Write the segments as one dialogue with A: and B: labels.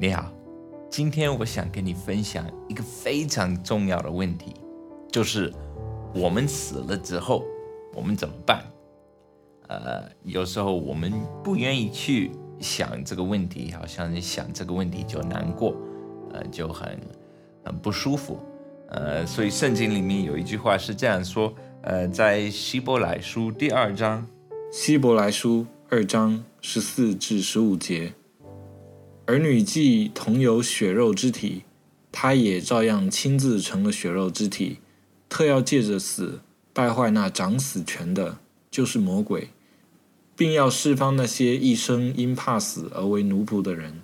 A: 你好，今天我想跟你分享一个非常重要的问题，就是我们死了之后，我们怎么办？呃，有时候我们不愿意去想这个问题，好像你想这个问题就难过，呃，就很很不舒服。呃，所以圣经里面有一句话是这样说，呃，在希伯来书第二章，
B: 希伯来书二章十四至十五节，儿女既同有血肉之体，他也照样亲自成了血肉之体，特要借着死败坏那掌死权的，就是魔鬼，并要释放那些一生因怕死而为奴仆的人。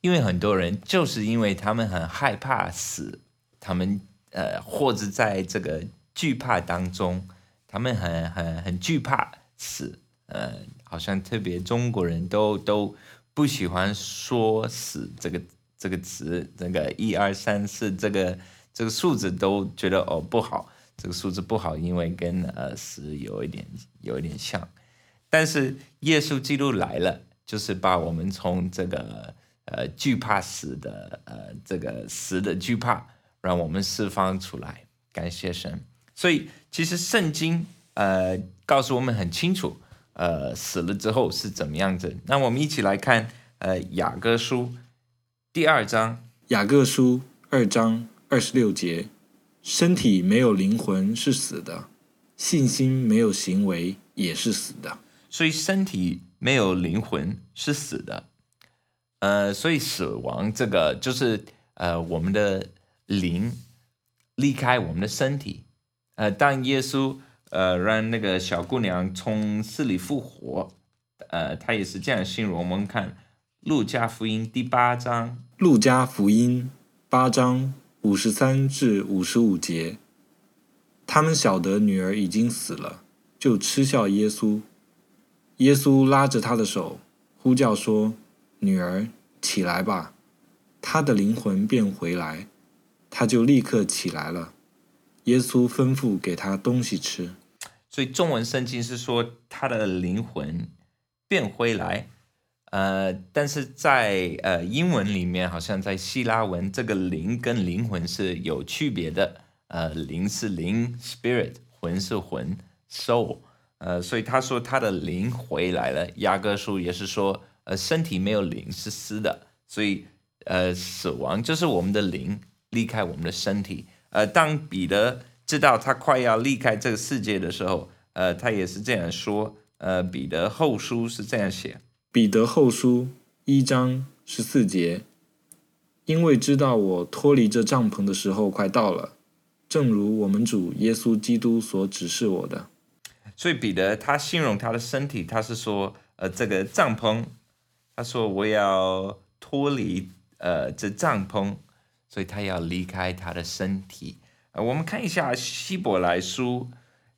A: 因为很多人就是因为他们很害怕死。他们呃，或者在这个惧怕当中，他们很很很惧怕死，呃，好像特别中国人都都不喜欢说死这个这个词，这个一二三四这个这个数字都觉得哦不好，这个数字不好，因为跟呃死有一点有一点像。但是耶稣基督来了，就是把我们从这个呃惧怕死的呃这个死的惧怕。让我们释放出来，感谢神。所以其实圣经呃告诉我们很清楚，呃死了之后是怎么样子。那我们一起来看呃雅各书第二章，
B: 雅各书二章二十六节：身体没有灵魂是死的，信心没有行为也是死的。
A: 所以身体没有灵魂是死的，呃，所以死亡这个就是呃我们的。灵离开我们的身体，呃，当耶稣呃让那个小姑娘从死里复活，呃，他也是这样形容。我们看路加福音第八章，
B: 路加福音八章五十三至五十五节，他们晓得女儿已经死了，就嗤笑耶稣。耶稣拉着他的手，呼叫说：“女儿，起来吧。”她的灵魂便回来。他就立刻起来了。耶稣吩咐给他东西吃。
A: 所以中文圣经是说他的灵魂变回来，呃，但是在呃英文里面，好像在希腊文，这个灵跟灵魂是有区别的。呃，灵是灵，spirit；魂是魂，soul。呃，所以他说他的灵回来了。雅各书也是说，呃，身体没有灵是死的，所以呃，死亡就是我们的灵。离开我们的身体，呃，当彼得知道他快要离开这个世界的时候，呃，他也是这样说，呃，彼得后书是这样写，
B: 彼得后书一章十四节，因为知道我脱离这帐篷的时候快到了，正如我们主耶稣基督所指示我的，
A: 所以彼得他形容他的身体，他是说，呃，这个帐篷，他说我要脱离，呃，这帐篷。所以他要离开他的身体。呃，我们看一下希伯来书，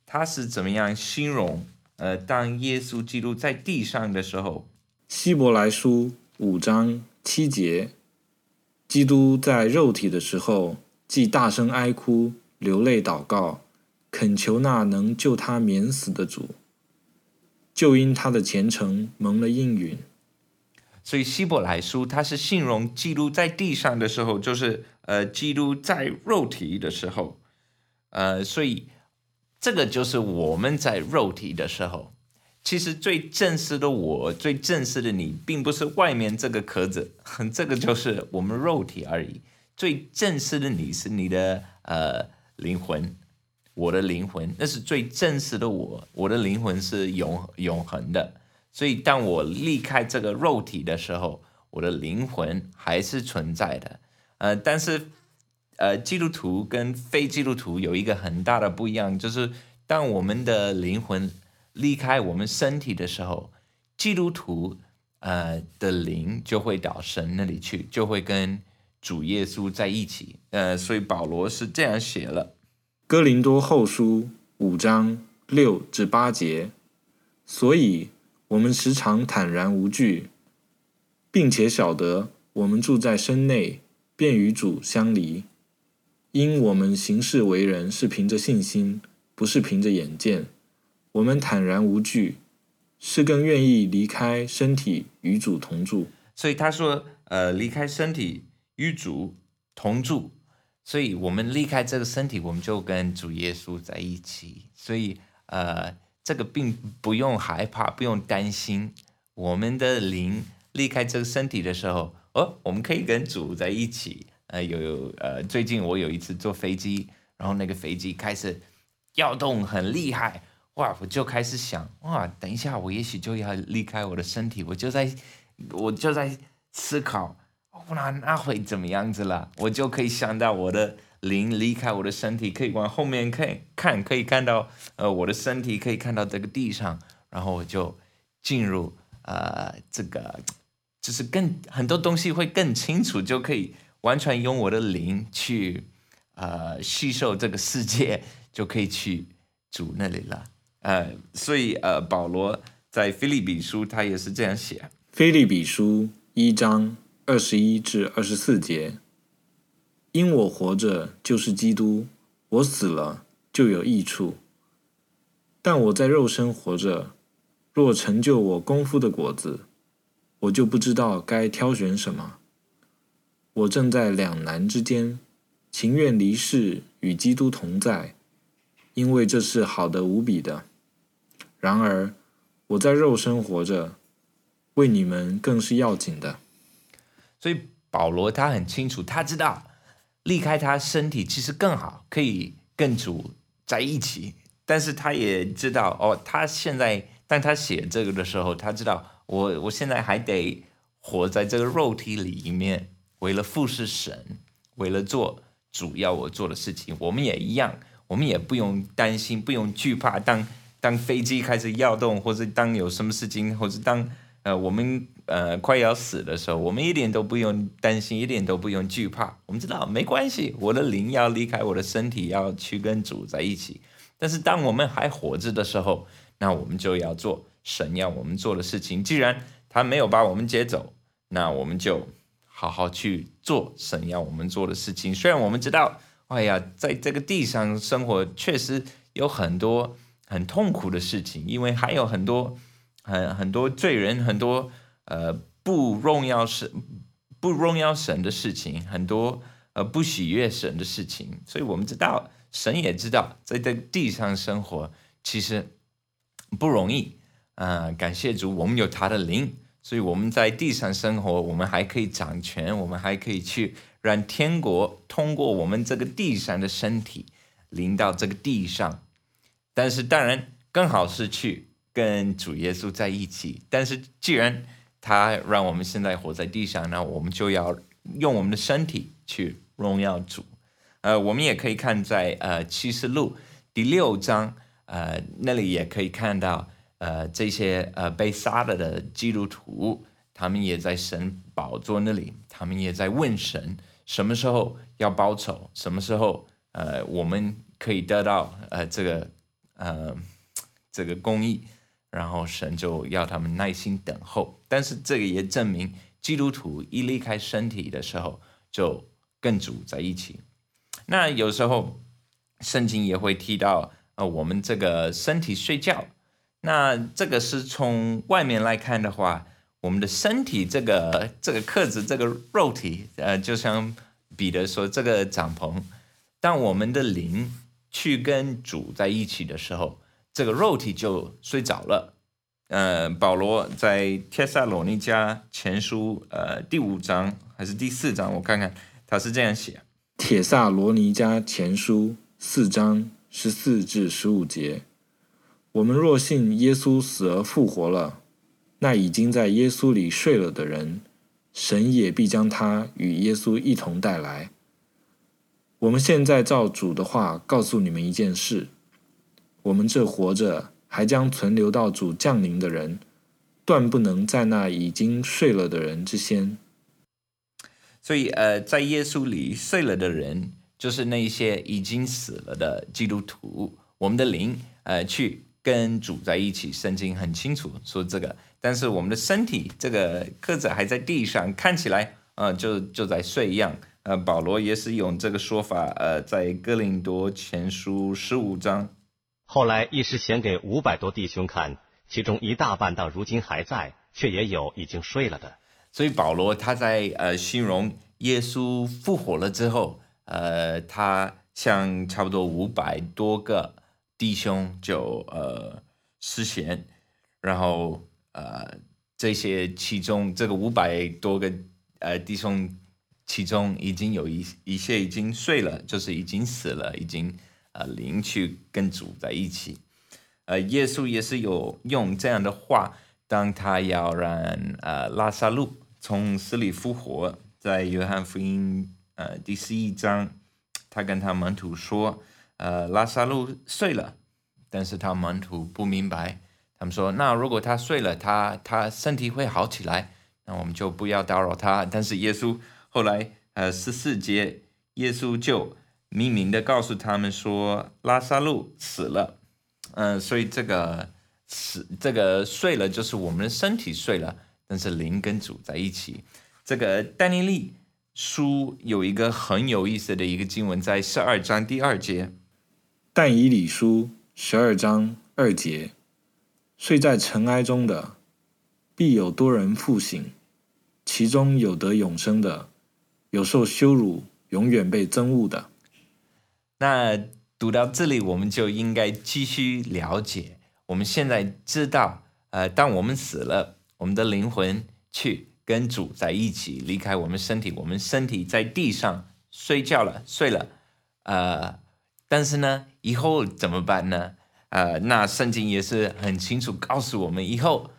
A: 他是怎么样形容？呃，当耶稣基督在地上的时候，
B: 希伯来书五章七节，基督在肉体的时候，既大声哀哭、流泪祷告，恳求那能救他免死的主，就因他的虔诚蒙了应允。
A: 所以希伯来书它是形容基督在地上的时候，就是呃基督在肉体的时候，呃，所以这个就是我们在肉体的时候。其实最正式的我，最正式的你，并不是外面这个壳子，这个就是我们肉体而已。最正式的你是你的呃灵魂，我的灵魂，那是最正式的我，我的灵魂是永永恒的。所以，当我离开这个肉体的时候，我的灵魂还是存在的。呃，但是，呃，基督徒跟非基督徒有一个很大的不一样，就是当我们的灵魂离开我们身体的时候，基督徒呃的灵就会到神那里去，就会跟主耶稣在一起。呃，所以保罗是这样写了，《
B: 哥林多后书》五章六至八节，所以。我们时常坦然无惧，并且晓得我们住在身内，便与主相离。因我们行事为人是凭着信心，不是凭着眼见。我们坦然无惧，是更愿意离开身体与主同住。
A: 所以他说，呃，离开身体与主同住，所以我们离开这个身体，我们就跟主耶稣在一起。所以，呃，这个并不用害怕，不用担心，我们的灵离开这个身体的时候，哦，我们可以跟主在一起。呃，有有呃，最近我有一次坐飞机，然后那个飞机开始摇动很厉害，哇，我就开始想，哇，等一下我也许就要离开我的身体，我就在，我就在思考，那那会怎么样子了？我就可以想到我的灵离开我的身体，可以往后面看，看可以看到，呃，我的身体可以看到这个地上，然后我就进入呃这个，就是更很多东西会更清楚，就可以。完全用我的灵去，呃，吸收这个世界，就可以去主那里了。呃，所以呃，保罗在菲利比书他也是这样写。
B: 菲利比书一章二十一至二十四节：因我活着就是基督，我死了就有益处。但我在肉身活着，若成就我功夫的果子，我就不知道该挑选什么。我正在两难之间，情愿离世与基督同在，因为这是好的无比的。然而，我在肉身活着，为你们更是要紧的。
A: 所以保罗他很清楚，他知道离开他身体其实更好，可以跟主在一起。但是他也知道，哦，他现在当他写这个的时候，他知道我我现在还得活在这个肉体里面。为了服侍神，为了做主要我做的事情，我们也一样，我们也不用担心，不用惧怕。当当飞机开始摇动，或者当有什么事情，或者当呃我们呃快要死的时候，我们一点都不用担心，一点都不用惧怕。我们知道没关系，我的灵要离开我的身体，要去跟主在一起。但是当我们还活着的时候，那我们就要做神要我们做的事情。既然他没有把我们接走，那我们就。好好去做神要我们做的事情。虽然我们知道，哎呀，在这个地上生活确实有很多很痛苦的事情，因为还有很多很很多罪人，很多呃不荣耀神、不荣耀神的事情，很多呃不喜悦神的事情。所以我们知道，神也知道，在这地上生活其实不容易。啊，感谢主，我们有他的灵。所以我们在地上生活，我们还可以掌权，我们还可以去让天国通过我们这个地上的身体临到这个地上。但是当然更好是去跟主耶稣在一起。但是既然他让我们现在活在地上，那我们就要用我们的身体去荣耀主。呃，我们也可以看在呃启示录第六章，呃那里也可以看到。呃，这些呃被杀了的基督徒，他们也在神宝座那里，他们也在问神，什么时候要报仇，什么时候呃我们可以得到呃这个呃这个公义，然后神就要他们耐心等候。但是这个也证明，基督徒一离开身体的时候，就跟主在一起。那有时候圣经也会提到，呃，我们这个身体睡觉。那这个是从外面来看的话，我们的身体这个这个克子这个肉体，呃，就像彼得说这个帐篷，当我们的灵去跟主在一起的时候，这个肉体就睡着了。呃，保罗在帖撒罗尼迦前书呃第五章还是第四章，我看看他是这样写：
B: 帖撒罗尼迦前书四章十四至十五节。我们若信耶稣死而复活了，那已经在耶稣里睡了的人，神也必将他与耶稣一同带来。我们现在照主的话告诉你们一件事：我们这活着还将存留到主降临的人，断不能在那已经睡了的人之先。
A: 所以，呃，在耶稣里睡了的人，就是那些已经死了的基督徒。我们的灵，呃，去。跟主在一起，圣经很清楚说这个，但是我们的身体这个鸽子还在地上，看起来呃就就在睡一样。呃，保罗也是用这个说法，呃，在哥林多前书十五章。
C: 后来一时显给五百多弟兄看，其中一大半到如今还在，却也有已经睡了的。
A: 所以保罗他在呃形容耶稣复活了之后，呃，他向差不多五百多个弟兄就呃施显，然后呃这些其中这个五百多个呃弟兄其中已经有一一些已经睡了，就是已经死了，已经呃灵去跟主在一起。呃，耶稣也是有用这样的话，当他要让呃拉萨路从死里复活，在约翰福音呃第十一章，他跟他门徒说，呃拉萨路睡了，但是他门徒不明白，他们说，那如果他睡了，他他身体会好起来，那我们就不要打扰他。但是耶稣后来呃十四节，耶稣就明明的告诉他们说，拉萨路死了。嗯，所以这个死这个睡了，就是我们的身体睡了，但是灵跟主在一起。这个丹尼利书有一个很有意思的一个经文，在十二章第二节。
B: 但以理书十二章二节，睡在尘埃中的，必有多人复醒；其中有得永生的，有受羞辱，永远被憎恶的。
A: 那。读到这里，我们就应该继续了解。我们现在知道，呃，当我们死了，我们的灵魂去跟主在一起，离开我们身体，我们身体在地上睡觉了，睡了，呃，但是呢，以后怎么办呢？呃，那圣经也是很清楚告诉我们，以后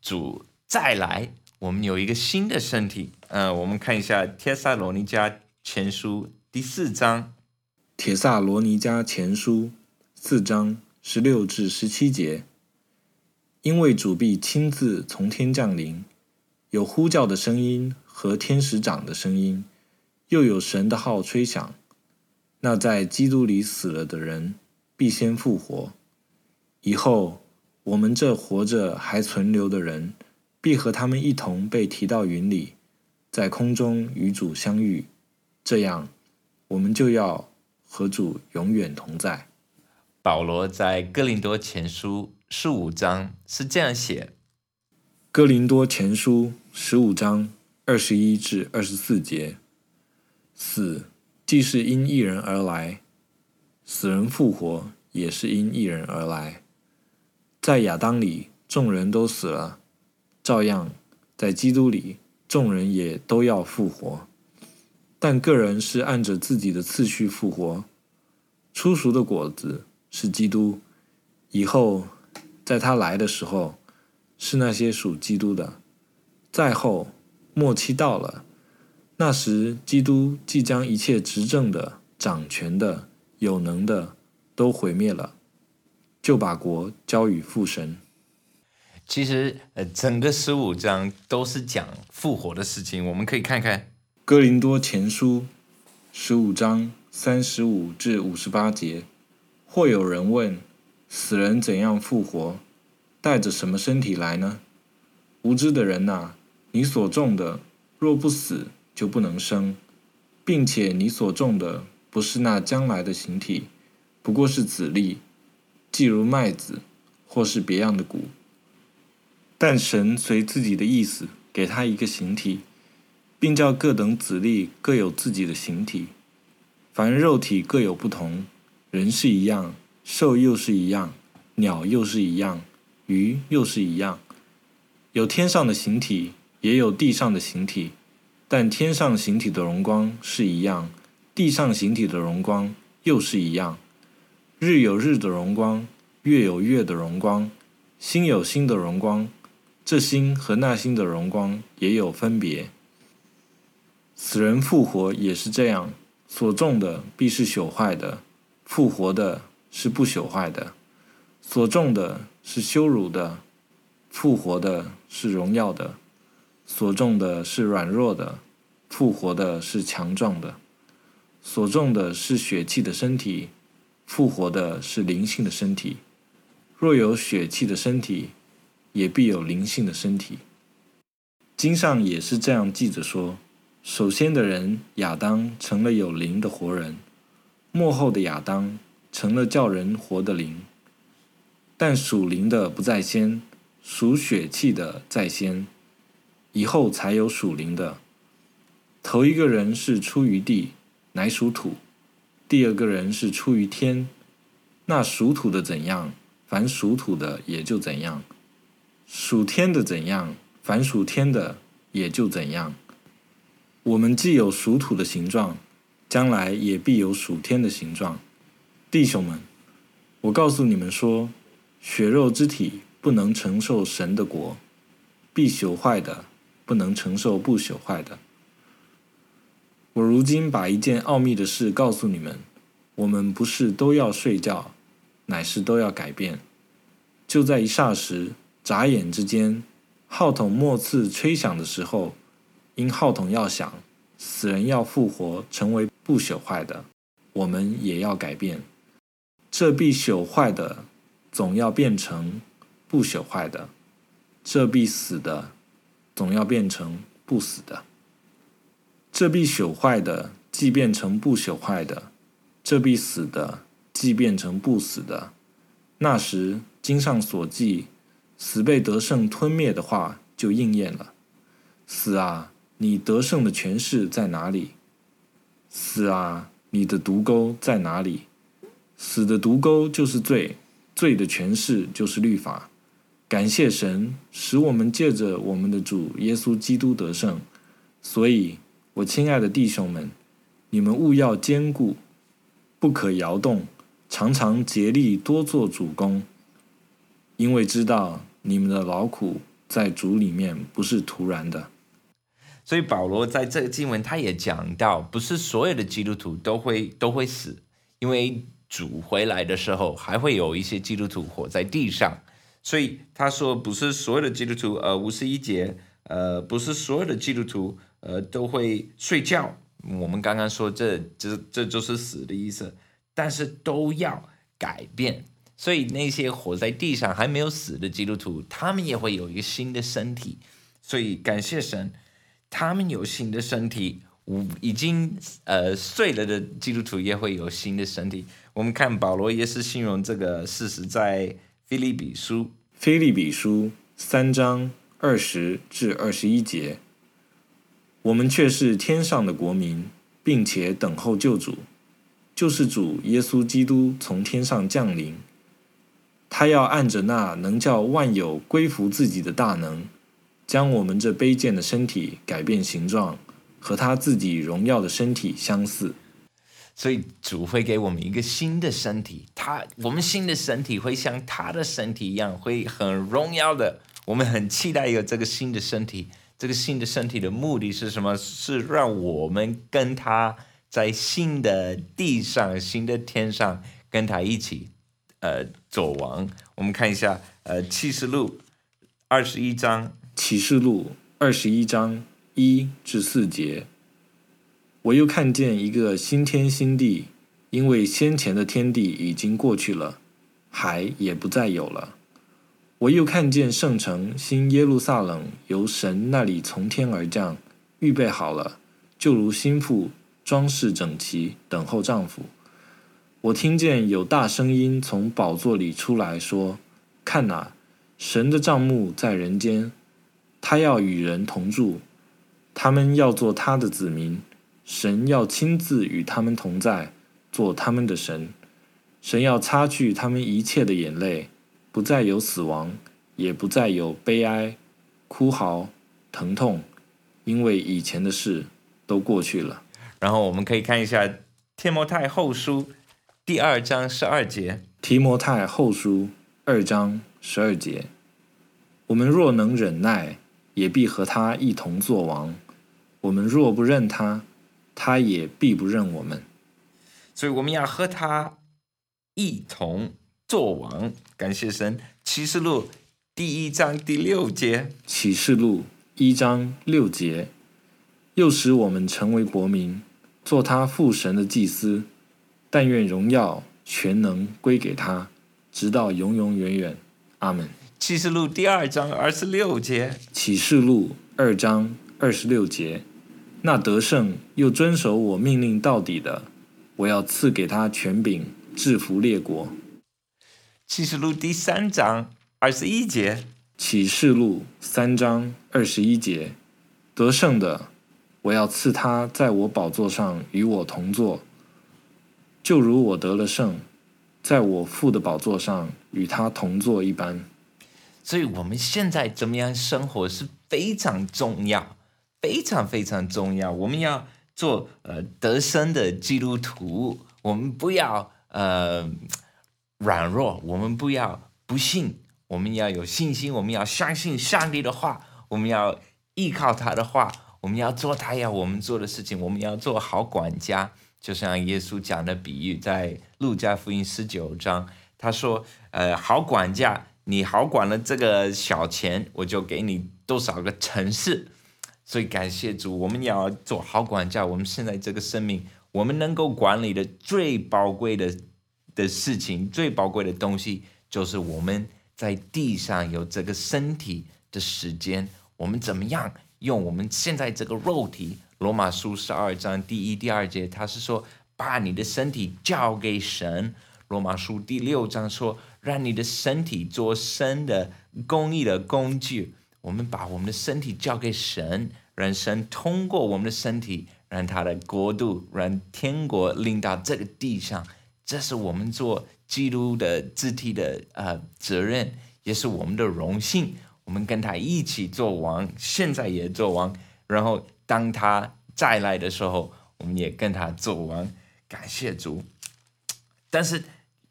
A: 主再来，我们有一个新的身体。呃，我们看一下《帖撒罗尼迦前书》第四章。
B: 铁萨罗尼迦前书四章十六至十七节，因为主必亲自从天降临，有呼叫的声音和天使长的声音，又有神的号吹响。那在基督里死了的人，必先复活。以后我们这活着还存留的人，必和他们一同被提到云里，在空中与主相遇。这样，我们就要。和主永远同在。
A: 保罗在哥林多前书十五章是这样写：
B: 哥林多前书十五章二十一至二十四节，死既是因一人而来，死人复活也是因一人而来。在亚当里众人都死了，照样在基督里众人也都要复活。但个人是按着自己的次序复活，初熟的果子是基督，以后在他来的时候是那些属基督的，再后末期到了，那时基督即将一切执政的、掌权的、有能的都毁灭了，就把国交与父神。
A: 其实，呃，整个十五章都是讲复活的事情，我们可以看看。
B: 哥林多前书十五章三十五至五十八节，或有人问：死人怎样复活？带着什么身体来呢？无知的人呐！你所种的若不死，就不能生，并且你所种的不是那将来的形体，不过是籽粒，既如麦子，或是别样的谷。但神随自己的意思，给他一个形体。并叫各等子粒各有自己的形体，凡肉体各有不同，人是一样，兽又是一样，鸟又是一样，鱼又是一样。有天上的形体，也有地上的形体，但天上形体的荣光是一样，地上形体的荣光又是一样。日有日的荣光，月有月的荣光，星有星的荣光，这星和那星的荣光也有分别。死人复活也是这样，所种的必是朽坏的，复活的是不朽坏的；所种的是羞辱的，复活的是荣耀的；所种的是软弱的，复活的是强壮的；所种的是血气的身体，复活的是灵性的身体。若有血气的身体，也必有灵性的身体。经上也是这样记着说。首先的人亚当成了有灵的活人，末后的亚当成了叫人活的灵。但属灵的不在先，属血气的在先。以后才有属灵的。头一个人是出于地，乃属土；第二个人是出于天。那属土的怎样，凡属土的也就怎样；属天的怎样，凡属天的也就怎样。我们既有属土的形状，将来也必有属天的形状。弟兄们，我告诉你们说，血肉之体不能承受神的国，必朽坏的不能承受不朽坏的。我如今把一件奥秘的事告诉你们：我们不是都要睡觉，乃是都要改变。就在一霎时、眨眼之间，号筒末次吹响的时候，因号筒要响，死人要复活，成为不朽坏的，我们也要改变。这必朽坏的，总要变成不朽坏的；这必死的，总要变成不死的。这必朽坏的，即变成不朽坏的；这必死的，即变成不死的。那时经上所记，死被得胜吞灭的话，就应验了。死啊，你得胜的权势在哪里？死啊，你的毒钩在哪里？死的毒钩就是罪，罪的权势就是律法。感谢神，使我们借着我们的主耶稣基督得胜。所以。我亲爱的弟兄们，你们务要坚固，不可摇动，常常竭力多做主公，因为知道你们的劳苦在主里面不是徒然的。
A: 所以保罗在这个经文他也讲到，不是所有的基督徒都会都会死，因为主回来的时候还会有一些基督徒活在地上。所以他说，不是所有的基督徒，呃，五十一节，呃，不是所有的基督徒。呃，都会睡觉。我们刚刚说，这这这就是死的意思。但是都要改变，所以那些活在地上还没有死的基督徒，他们也会有一个新的身体。所以感谢神，他们有新的身体。已经呃睡了的基督徒也会有新的身体。我们看保罗也是形容这个事实，在菲利比书，
B: 菲利比书三章二十至二十一节。我们却是天上的国民，并且等候救主，就是主耶稣基督从天上降临。他要按着那能叫万有归服自己的大能，将我们这卑贱的身体改变形状，和他自己荣耀的身体相似。
A: 所以主会给我们一个新的身体，他我们新的身体会像他的身体一样，会很荣耀的。我们很期待有这个新的身体。这个新的身体的目的是什么？是让我们跟他在新的地上、新的天上跟他一起，呃，走完。我们看一下，呃，《七十路》二十一章，《
B: 启示录》二十一章一至四节。我又看见一个新天新地，因为先前的天地已经过去了，海也不再有了。我又看见圣城新耶路撒冷由神那里从天而降，预备好了，就如心腹装饰整齐，等候丈夫。我听见有大声音从宝座里出来说：“看哪，神的帐幕在人间，他要与人同住，他们要做他的子民，神要亲自与他们同在，做他们的神。神要擦去他们一切的眼泪。”不再有死亡，也不再有悲哀、哭嚎、疼痛，因为以前的事都过去了。
A: 然后我们可以看一下《提摩太后书》第二章十二节，《
B: 提摩太后书》二章十二节：我们若能忍耐，也必和他一同作王；我们若不认他，他也必不认我们。
A: 所以我们要和他一同。做王，感谢神。启示录第一章第六节，
B: 启示录一章六节，又使我们成为国民，做他父神的祭司。但愿荣耀全能归给他，直到永永远远。阿门。
A: 启示录第二章二十六节，
B: 启示录二章二十六节，那得胜又遵守我命令到底的，我要赐给他权柄，制服列国。
A: 启示录第三章二十一节，
B: 启示录三章二十一节，得胜的，我要赐他在我宝座上与我同坐，就如我得了胜，在我父的宝座上与他同坐一般。
A: 所以，我们现在怎么样生活是非常重要，非常非常重要。我们要做呃得胜的基督徒，我们不要呃软弱，我们不要不信，我们要有信心，我们要相信上帝的话，我们要依靠他的话，我们要做他要我们做的事情，我们要做好管家。就像耶稣讲的比喻，在路加福音十九章，他说：“呃，好管家。”你好管了这个小钱，我就给你多少个城市。所以感谢主，我们要做好管教。我们现在这个生命，我们能够管理的最宝贵的的事情，最宝贵的东西，就是我们在地上有这个身体的时间。我们怎么样用我们现在这个肉体？罗马书十二章第一、第二节，他是说把你的身体交给神。罗马书第六章说。让你的身体做神的公益的工具。我们把我们的身体交给神，让神通过我们的身体，让他的国度，让天国临到这个地上。这是我们做基督的肢体的呃责任，也是我们的荣幸。我们跟他一起做王，现在也做王。然后当他再来的时候，我们也跟他做王。感谢主。但是。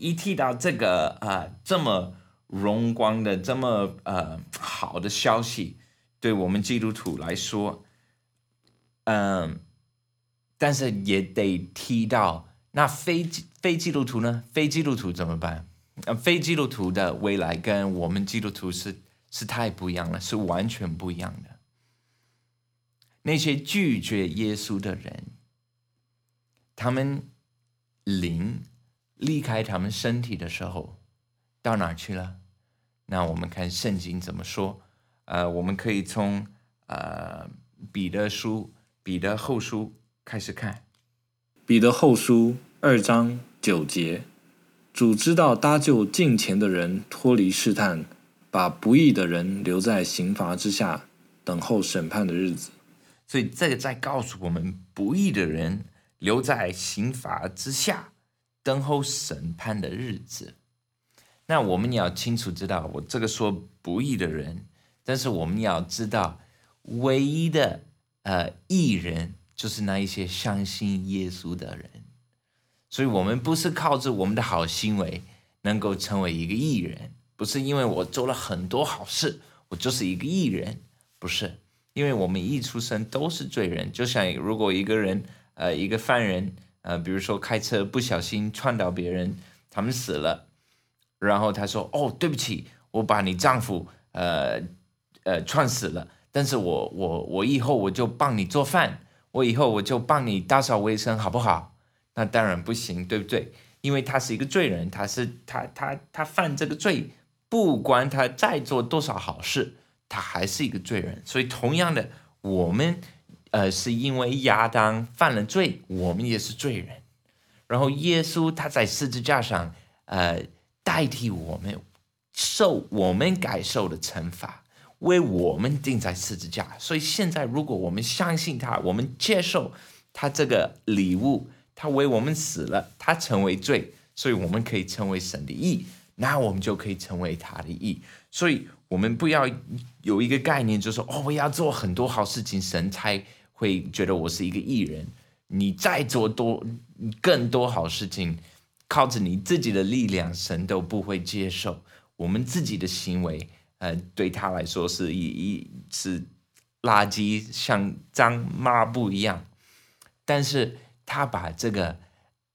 A: 一提到这个啊，这么荣光的、这么呃好的消息，对我们基督徒来说，嗯，但是也得提到那非非基督徒呢？非基督徒怎么办？呃，非基督徒的未来跟我们基督徒是是太不一样了，是完全不一样的。那些拒绝耶稣的人，他们灵。离开他们身体的时候，到哪去了？那我们看圣经怎么说？呃，我们可以从呃彼得书、彼得后书开始看。
B: 彼得后书二章九节，主知道搭救近前的人脱离试探，把不义的人留在刑罚之下，等候审判的日子。
A: 所以这个在告诉我们，不义的人留在刑罚之下。等候审判的日子，那我们要清楚知道，我这个说不义的人，但是我们要知道，唯一的呃义人就是那一些相信耶稣的人，所以我们不是靠着我们的好行为能够成为一个义人，不是因为我做了很多好事，我就是一个义人，不是，因为我们一出生都是罪人，就像如果一个人呃一个犯人。呃，比如说开车不小心撞到别人，他们死了，然后他说：“哦，对不起，我把你丈夫呃呃撞死了，但是我我我以后我就帮你做饭，我以后我就帮你打扫卫生，好不好？”那当然不行，对不对？因为他是一个罪人，他是他他他犯这个罪，不管他再做多少好事，他还是一个罪人。所以同样的，我们。呃，是因为亚当犯了罪，我们也是罪人。然后耶稣他在十字架上，呃，代替我们受我们该受的惩罚，为我们钉在十字架。所以现在，如果我们相信他，我们接受他这个礼物，他为我们死了，他成为罪，所以我们可以成为神的义，那我们就可以成为他的义。所以我们不要有一个概念，就是说哦，我要做很多好事情，神才。会觉得我是一个艺人，你再做多更多好事情，靠着你自己的力量，神都不会接受。我们自己的行为，呃，对他来说是一一是垃圾，像脏抹布一样。但是他把这个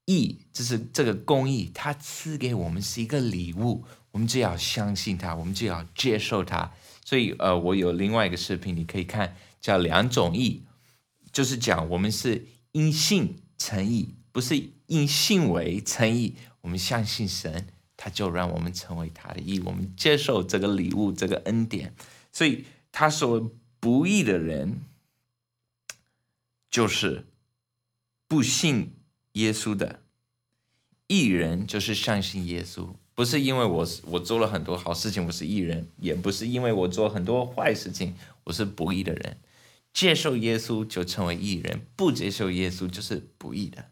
A: 义，就是这个公义，他赐给我们是一个礼物，我们就要相信他，我们就要接受他。所以，呃，我有另外一个视频，你可以看，叫两种义。就是讲，我们是因信诚意，不是因信为诚意。我们相信神，他就让我们成为他的义，我们接受这个礼物，这个恩典。所以他说，不义的人就是不信耶稣的，义人就是相信耶稣。不是因为我我做了很多好事情，我是义人；也不是因为我做很多坏事情，我是不义的人。接受耶稣就成为义人，不接受耶稣就是不义的。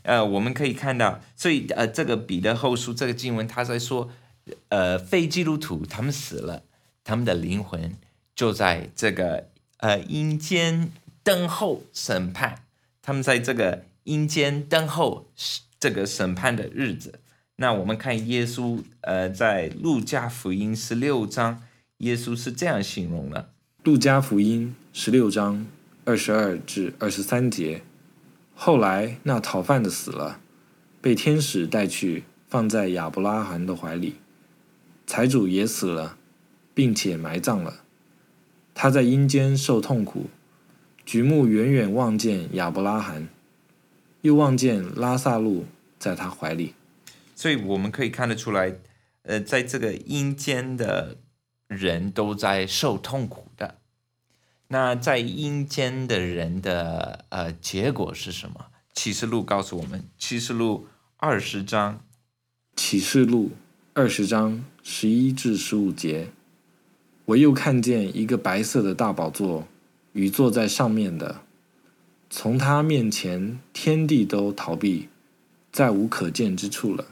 A: 呃，我们可以看到，所以呃，这个彼得后书这个经文，他在说，呃，非基督徒他们死了，他们的灵魂就在这个呃阴间等候审判，他们在这个阴间等候这个审判的日子。那我们看耶稣，呃，在路加福音十六章，耶稣是这样形容的：
B: 路加福音十六章二十二至二十三节。后来，那讨饭的死了，被天使带去，放在亚伯拉罕的怀里。财主也死了，并且埋葬了。他在阴间受痛苦，举目远远望见亚伯拉罕，又望见拉萨路在他怀里。
A: 所以我们可以看得出来，呃，在这个阴间的人都在受痛苦的。那在阴间的人的呃结果是什么？启示录告诉我们，启示录二十章，
B: 启示录二十章十一至十五节，我又看见一个白色的大宝座，与坐在上面的，从他面前天地都逃避，再无可见之处了。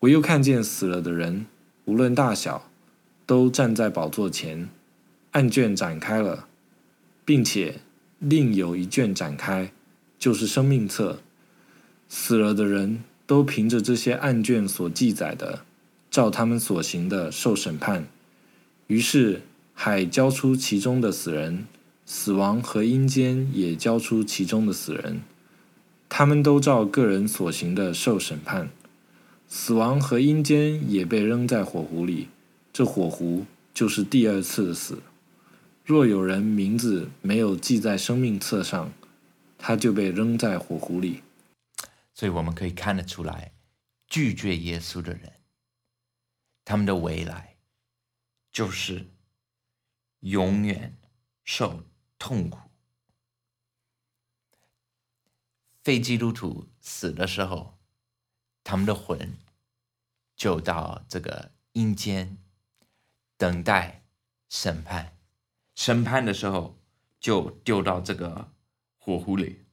B: 我又看见死了的人，无论大小，都站在宝座前。案卷展开了，并且另有一卷展开，就是生命册。死了的人都凭着这些案卷所记载的，照他们所行的受审判。于是海交出其中的死人，死亡和阴间也交出其中的死人，他们都照个人所行的受审判。死亡和阴间也被扔在火湖里，这火湖就是第二次的死。若有人名字没有记在生命册上，他就被扔在火湖里。
A: 所以我们可以看得出来，拒绝耶稣的人，他们的未来就是永远受痛苦。非基督徒死的时候，他们的魂就到这个阴间，等待审判。审判的时候，就丢到这个火湖里，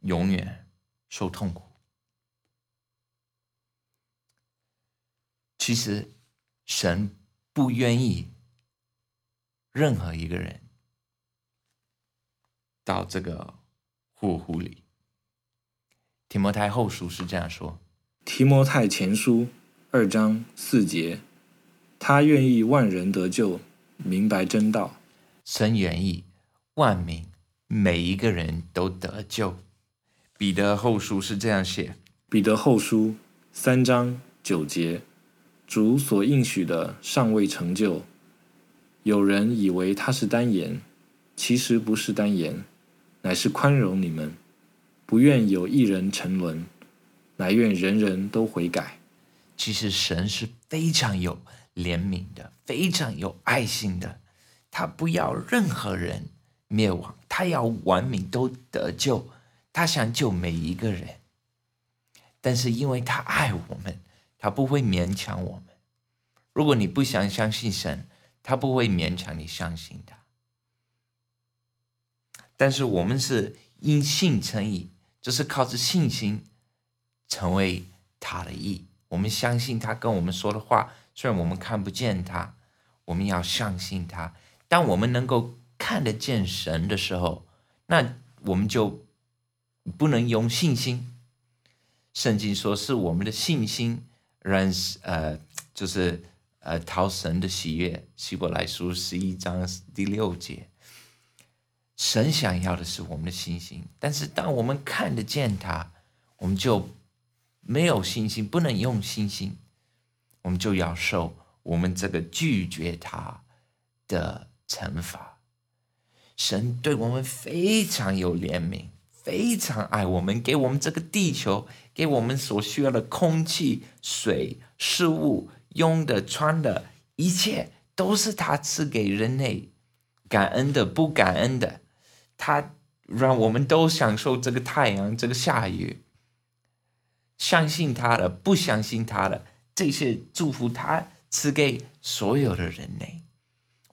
A: 永远受痛苦。其实，神不愿意任何一个人到这个火湖里。提摩太后书是这样说：
B: 提摩太前书二章四节，他愿意万人得救。明白真道，
A: 神愿意万民每一个人都得救。彼得后书是这样写：
B: 彼得后书三章九节，主所应许的尚未成就，有人以为他是单言，其实不是单言，乃是宽容你们，不愿有一人沉沦，乃愿人人都悔改。
A: 其实神是非常有。怜悯的，非常有爱心的，他不要任何人灭亡，他要完民都得救，他想救每一个人。但是因为他爱我们，他不会勉强我们。如果你不想相信神，他不会勉强你相信他。但是我们是因信称义，就是靠着信心成为他的义。我们相信他跟我们说的话。虽然我们看不见他，我们要相信他。当我们能够看得见神的时候，那我们就不能用信心。圣经说是我们的信心让呃，就是呃讨神的喜悦。希伯来书十一章第六节，神想要的是我们的信心。但是当我们看得见他，我们就没有信心，不能用信心。我们就要受我们这个拒绝他的惩罚。神对我们非常有怜悯，非常爱我们，给我们这个地球，给我们所需要的空气、水、食物、用的、穿的，一切都是他赐给人类。感恩的，不感恩的，他让我们都享受这个太阳，这个下雨。相信他的，不相信他的。这些祝福他赐给所有的人类，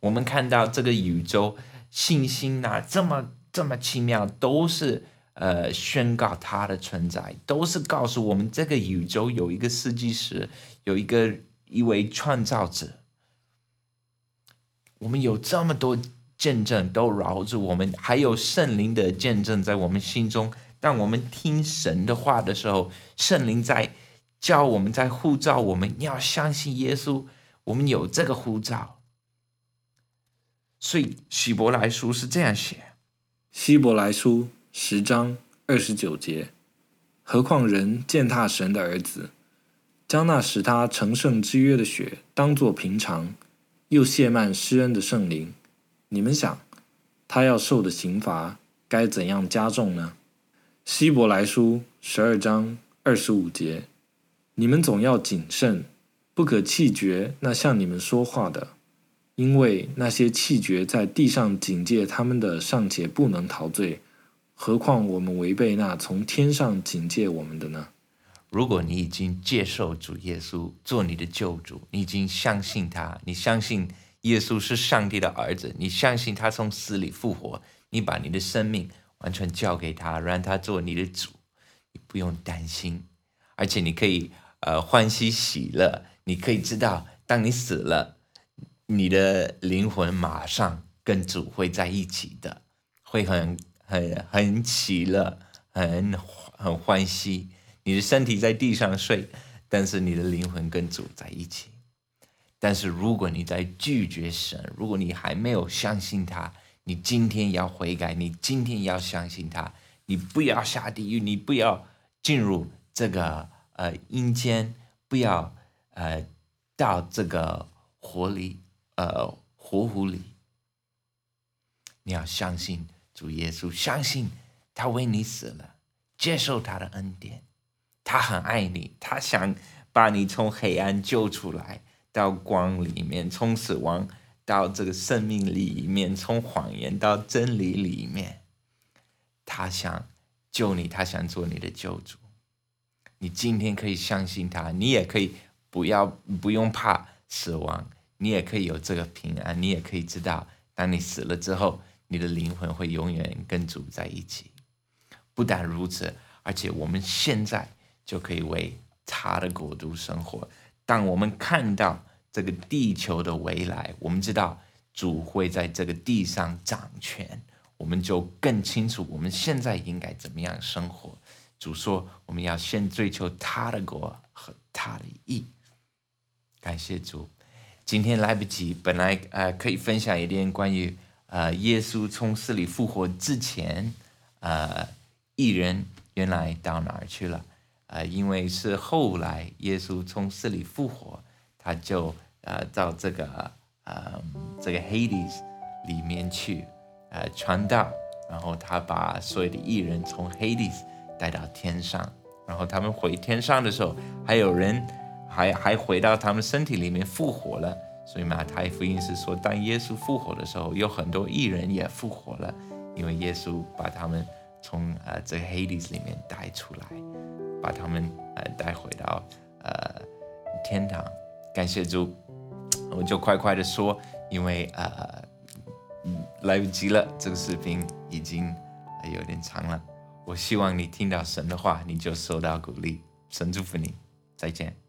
A: 我们看到这个宇宙信心呐、这么这么奇妙，都是呃宣告他的存在，都是告诉我们这个宇宙有一个设计师，有一个一位创造者。我们有这么多见证都绕着我们，还有圣灵的见证在我们心中。当我们听神的话的时候，圣灵在叫我们，在呼召我们要相信耶稣。我们有这个呼召，所以希伯来书是这样写：
B: 希伯来书十章二十九节，何况人践踏神的儿子，将那使他成圣之约的血当作平常，又亵慢施恩的圣灵，你们想，他要受的刑罚该怎样加重呢？希伯来书十二章二十五节，你们总要谨慎。不可气绝那向你们说话的，因为那些气绝在地上警戒他们的尚且不能陶醉，何况我们违背那从天上警戒我们的呢？
A: 如果你已经接受主耶稣做你的救主，你已经相信他，你相信耶稣是上帝的儿子，你相信他从死里复活，你把你的生命完全交给他，让他做你的主，你不用担心，而且你可以呃欢喜喜乐。你可以知道，当你死了，你的灵魂马上跟主会在一起的，会很很很喜乐，很很欢喜。你的身体在地上睡，但是你的灵魂跟主在一起。但是如果你在拒绝神，如果你还没有相信他，你今天要悔改，你今天要相信他，你不要下地狱，你不要进入这个呃阴间，不要。呃，到这个火里，呃，火湖里，你要相信主耶稣，相信他为你死了，接受他的恩典，他很爱你，他想把你从黑暗救出来，到光里面，从死亡到这个生命里面，从谎言到真理里面，他想救你，他想做你的救主。你今天可以相信他，你也可以。不要不用怕死亡，你也可以有这个平安，你也可以知道，当你死了之后，你的灵魂会永远跟主在一起。不但如此，而且我们现在就可以为他的国度生活。当我们看到这个地球的未来，我们知道主会在这个地上掌权，我们就更清楚我们现在应该怎么样生活。主说，我们要先追求他的国和他的义。感谢主，今天来不及，本来呃可以分享一点关于呃耶稣从死里复活之前，呃艺人原来到哪儿去了？呃，因为是后来耶稣从死里复活，他就呃到这个呃这个 Hades 里面去呃传道，然后他把所有的艺人从 Hades 带到天上，然后他们回天上的时候，还有人。还还回到他们身体里面复活了，所以马太福音是说，当耶稣复活的时候，有很多艺人也复活了，因为耶稣把他们从呃这个 Hades 里面带出来，把他们呃带回到呃天堂。感谢主，我就快快的说，因为呃来不及了，这个视频已经有点长了。我希望你听到神的话，你就受到鼓励。神祝福你，再见。